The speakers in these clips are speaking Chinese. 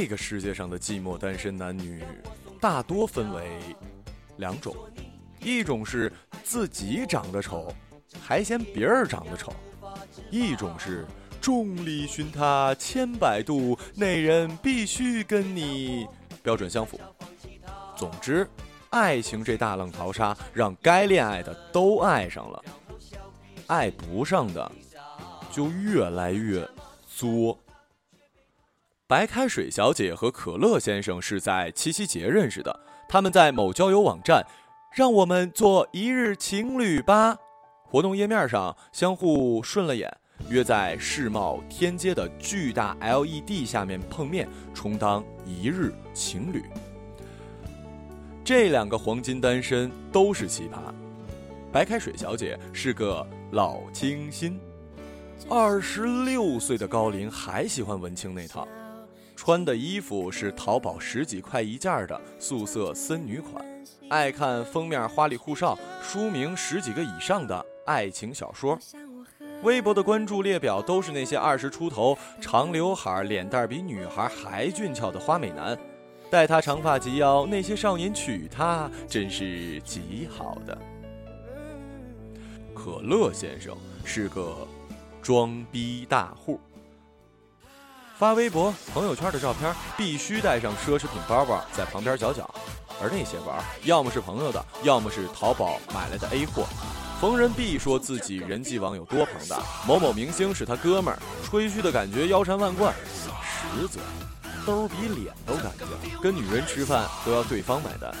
这个世界上的寂寞单身男女，大多分为两种，一种是自己长得丑，还嫌别人长得丑；一种是众里寻他千百度，那人必须跟你标准相符。总之，爱情这大浪淘沙，让该恋爱的都爱上了，爱不上的就越来越作。白开水小姐和可乐先生是在七夕节认识的，他们在某交友网站，让我们做一日情侣吧。活动页面上相互顺了眼，约在世贸天阶的巨大 LED 下面碰面，充当一日情侣。这两个黄金单身都是奇葩。白开水小姐是个老清新，二十六岁的高龄还喜欢文青那套。穿的衣服是淘宝十几块一件的素色森女款，爱看封面花里胡哨、书名十几个以上的爱情小说。微博的关注列表都是那些二十出头、长刘海、脸蛋比女孩还俊俏的花美男，待他长发及腰，那些少年娶她真是极好的。可乐先生是个装逼大户。发微博、朋友圈的照片必须带上奢侈品包包在旁边搅搅，而那些包要么是朋友的，要么是淘宝买来的 A 货。逢人必说自己人际网有多庞大，某某明星是他哥们儿，吹嘘的感觉腰缠万贯，实则兜比脸都干净，跟女人吃饭都要对方买单。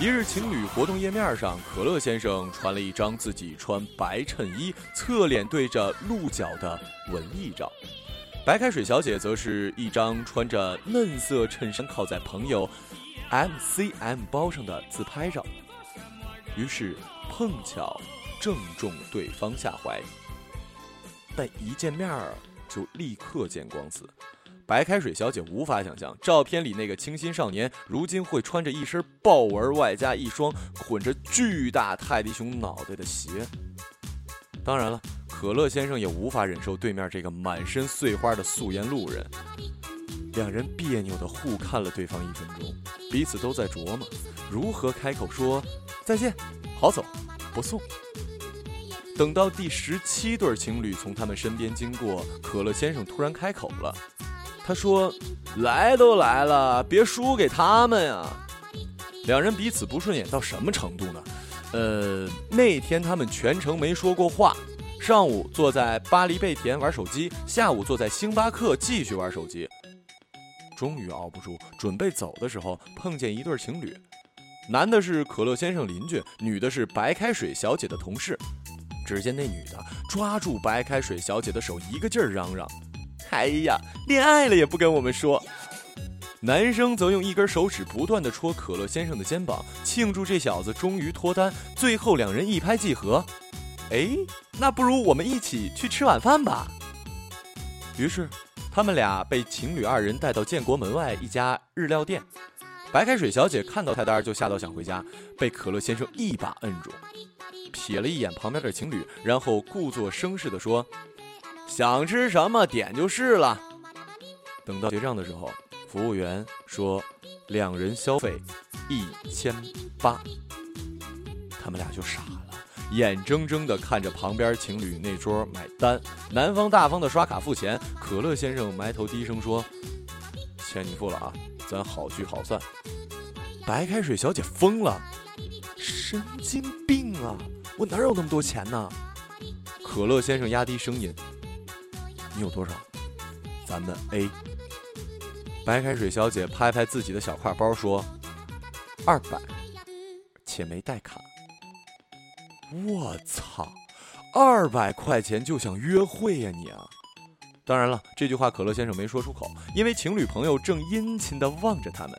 一日情侣活动页面上，可乐先生传了一张自己穿白衬衣、侧脸对着鹿角的文艺照，白开水小姐则是一张穿着嫩色衬衫靠在朋友 MCM 包上的自拍照。于是碰巧正中对方下怀，但一见面儿就立刻见光死。白开水小姐无法想象，照片里那个清新少年，如今会穿着一身豹纹，外加一双捆着巨大泰迪熊脑袋的鞋。当然了，可乐先生也无法忍受对面这个满身碎花的素颜路人。两人别扭地互看了对方一分钟，彼此都在琢磨如何开口说再见，好走，不送。等到第十七对情侣从他们身边经过，可乐先生突然开口了。他说：“来都来了，别输给他们呀。”两人彼此不顺眼到什么程度呢？呃，那天他们全程没说过话，上午坐在巴黎贝甜玩手机，下午坐在星巴克继续玩手机。终于熬不住，准备走的时候，碰见一对情侣，男的是可乐先生邻居，女的是白开水小姐的同事。只见那女的抓住白开水小姐的手，一个劲儿嚷嚷。哎呀，恋爱了也不跟我们说。男生则用一根手指不断的戳可乐先生的肩膀，庆祝这小子终于脱单。最后两人一拍即合，哎，那不如我们一起去吃晚饭吧。于是，他们俩被情侣二人带到建国门外一家日料店。白开水小姐看到菜单就吓到想回家，被可乐先生一把摁住，瞥了一眼旁边的情侣，然后故作声势的说。想吃什么点就是了。等到结账的时候，服务员说两人消费一千八，他们俩就傻了，眼睁睁地看着旁边情侣那桌买单，男方大方的刷卡付钱，可乐先生埋头低声说：“钱你付了啊，咱好聚好散。”白开水小姐疯了，神经病啊！我哪有那么多钱呢？可乐先生压低声音。你有多少？咱们 A。白开水小姐拍拍自己的小挎包说：“二百，且没带卡。”我操，二百块钱就想约会呀你啊！当然了，这句话可乐先生没说出口，因为情侣朋友正殷勤地望着他们。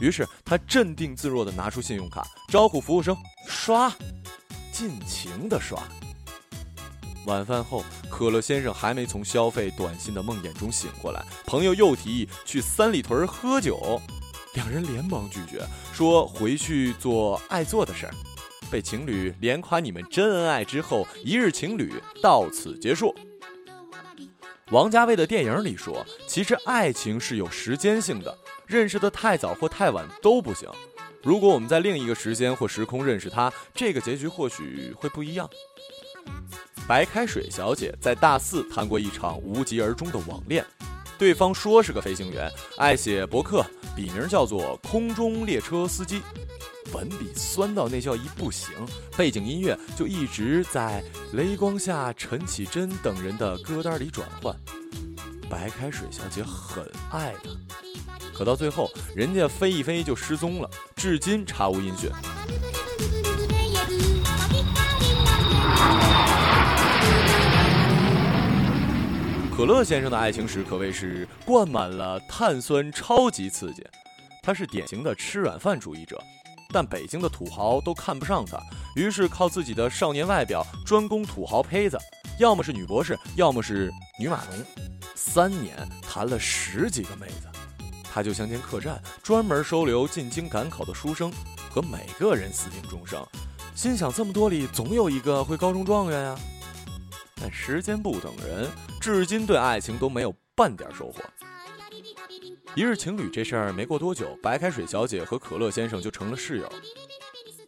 于是他镇定自若地拿出信用卡，招呼服务生刷，尽情地刷。晚饭后，可乐先生还没从消费短信的梦魇中醒过来，朋友又提议去三里屯喝酒，两人连忙拒绝，说回去做爱做的事儿。被情侣连夸你们真恩爱之后，一日情侣到此结束。王家卫的电影里说，其实爱情是有时间性的，认识的太早或太晚都不行。如果我们在另一个时间或时空认识他，这个结局或许会不一样。白开水小姐在大四谈过一场无疾而终的网恋，对方说是个飞行员，爱写博客，笔名叫做“空中列车司机”，文笔酸到那叫一不行，背景音乐就一直在雷光下陈绮贞等人的歌单里转换。白开水小姐很爱他，可到最后，人家飞一飞就失踪了，至今查无音讯。可乐先生的爱情史可谓是灌满了碳酸，超级刺激。他是典型的吃软饭主义者，但北京的土豪都看不上他，于是靠自己的少年外表专攻土豪胚子，要么是女博士，要么是女码农。三年谈了十几个妹子，他就像间客栈，专门收留进京赶考的书生，和每个人私定终生。心想这么多里，总有一个会高中状元呀。但时间不等人，至今对爱情都没有半点收获。一日情侣这事儿没过多久，白开水小姐和可乐先生就成了室友。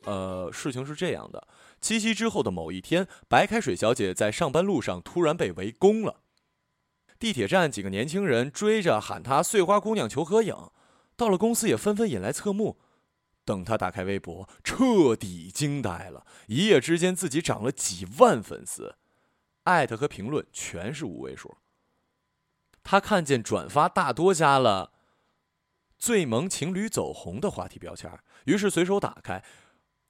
呃，事情是这样的：七夕之后的某一天，白开水小姐在上班路上突然被围攻了。地铁站几个年轻人追着喊她“碎花姑娘”求合影，到了公司也纷纷引来侧目。等她打开微博，彻底惊呆了，一夜之间自己涨了几万粉丝。艾特和评论全是五位数。他看见转发大多加了“最萌情侣走红”的话题标签，于是随手打开，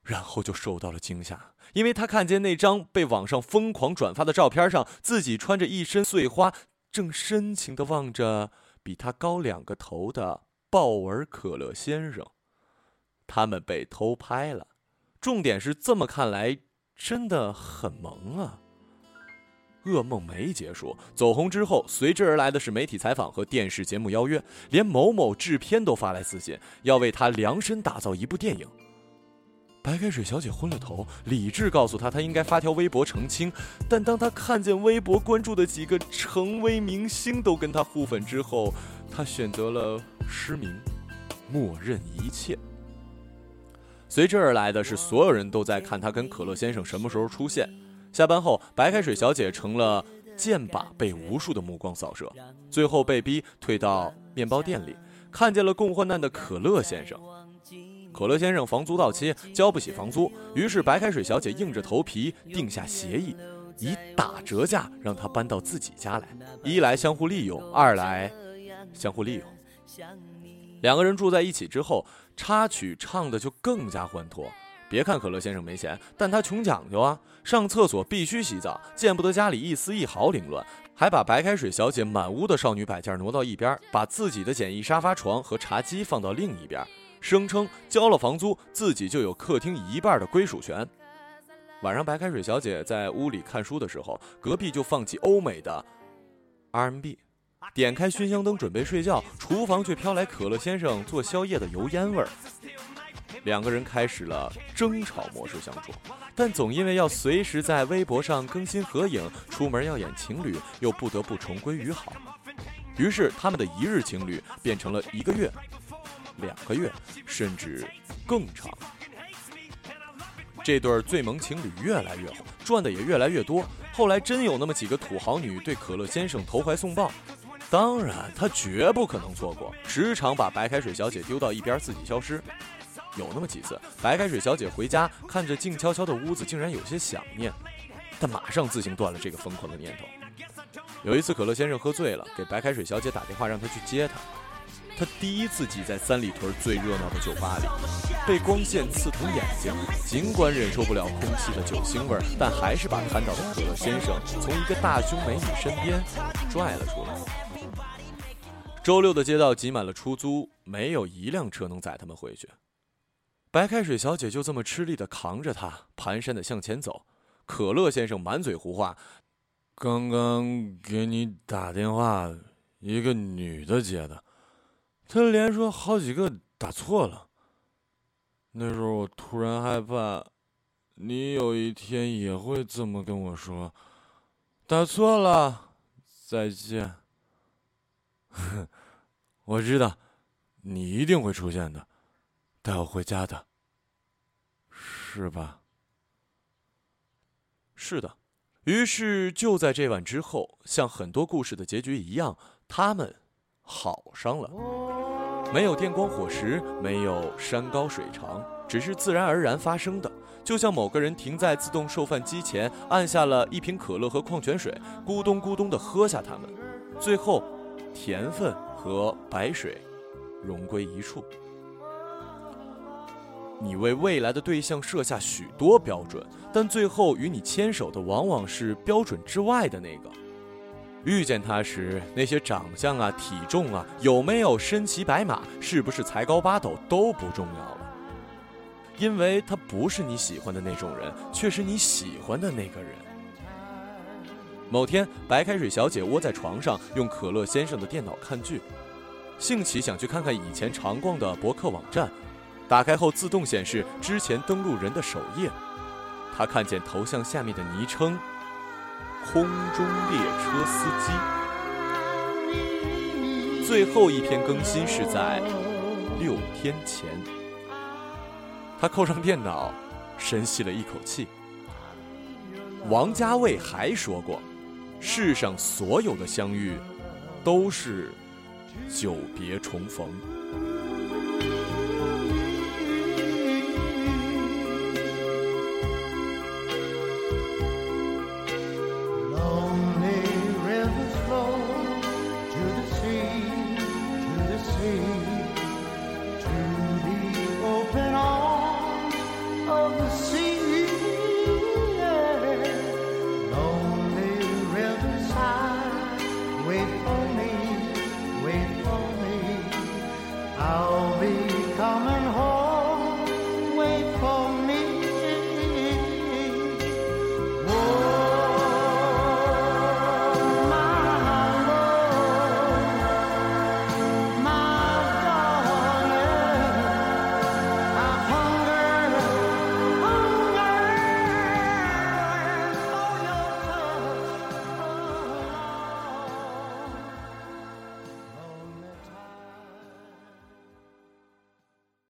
然后就受到了惊吓，因为他看见那张被网上疯狂转发的照片上，自己穿着一身碎花，正深情地望着比他高两个头的豹纹可乐先生。他们被偷拍了，重点是这么看来真的很萌啊。噩梦没结束，走红之后，随之而来的是媒体采访和电视节目邀约，连某某制片都发来私信，要为他量身打造一部电影。白开水小姐昏了头，理智告诉她，她应该发条微博澄清。但当她看见微博关注的几个成为明星都跟她互粉之后，她选择了失明，默认一切。随之而来的是，所有人都在看她跟可乐先生什么时候出现。下班后，白开水小姐成了箭靶，被无数的目光扫射，最后被逼退到面包店里，看见了共患难的可乐先生。可乐先生房租到期，交不起房租，于是白开水小姐硬着头皮定下协议，以打折价让他搬到自己家来。一来相互利用，二来相互利用。两个人住在一起之后，插曲唱的就更加欢脱。别看可乐先生没钱，但他穷讲究啊，上厕所必须洗澡，见不得家里一丝一毫凌乱，还把白开水小姐满屋的少女摆件挪到一边，把自己的简易沙发床和茶几放到另一边，声称交了房租，自己就有客厅一半的归属权。晚上白开水小姐在屋里看书的时候，隔壁就放起欧美的 R&B，点开熏香灯准备睡觉，厨房却飘来可乐先生做宵夜的油烟味儿。两个人开始了争吵模式相处，但总因为要随时在微博上更新合影，出门要演情侣，又不得不重归于好。于是他们的一日情侣变成了一个月、两个月，甚至更长。这对最萌情侣越来越好，赚的也越来越多。后来真有那么几个土豪女对可乐先生投怀送抱，当然他绝不可能错过，时常把白开水小姐丢到一边，自己消失。有那么几次，白开水小姐回家，看着静悄悄的屋子，竟然有些想念，但马上自行断了这个疯狂的念头。有一次，可乐先生喝醉了，给白开水小姐打电话让她去接他。他第一次挤在三里屯最热闹的酒吧里，被光线刺疼眼睛，尽管忍受不了空气的酒腥味，但还是把瘫倒的可乐先生从一个大胸美女身边拽了出来。周六的街道挤满了出租，没有一辆车能载他们回去。白开水小姐就这么吃力的扛着他，蹒跚的向前走。可乐先生满嘴胡话：“刚刚给你打电话，一个女的接的，她连说好几个打错了。那时候我突然害怕，你有一天也会这么跟我说，打错了，再见。哼 我知道，你一定会出现的，带我回家的，是吧？是的。于是就在这晚之后，像很多故事的结局一样，他们好上了。没有电光火石，没有山高水长，只是自然而然发生的。就像某个人停在自动售饭机前，按下了一瓶可乐和矿泉水，咕咚咕咚地喝下它们，最后，甜分和白水融归一处。你为未来的对象设下许多标准，但最后与你牵手的往往是标准之外的那个。遇见他时，那些长相啊、体重啊、有没有身骑白马、是不是才高八斗都不重要了。因为他不是你喜欢的那种人，却是你喜欢的那个人。某天，白开水小姐窝在床上，用可乐先生的电脑看剧，兴起想去看看以前常逛的博客网站。打开后自动显示之前登录人的首页，他看见头像下面的昵称“空中列车司机”。最后一篇更新是在六天前。他扣上电脑，深吸了一口气。王家卫还说过：“世上所有的相遇，都是久别重逢。”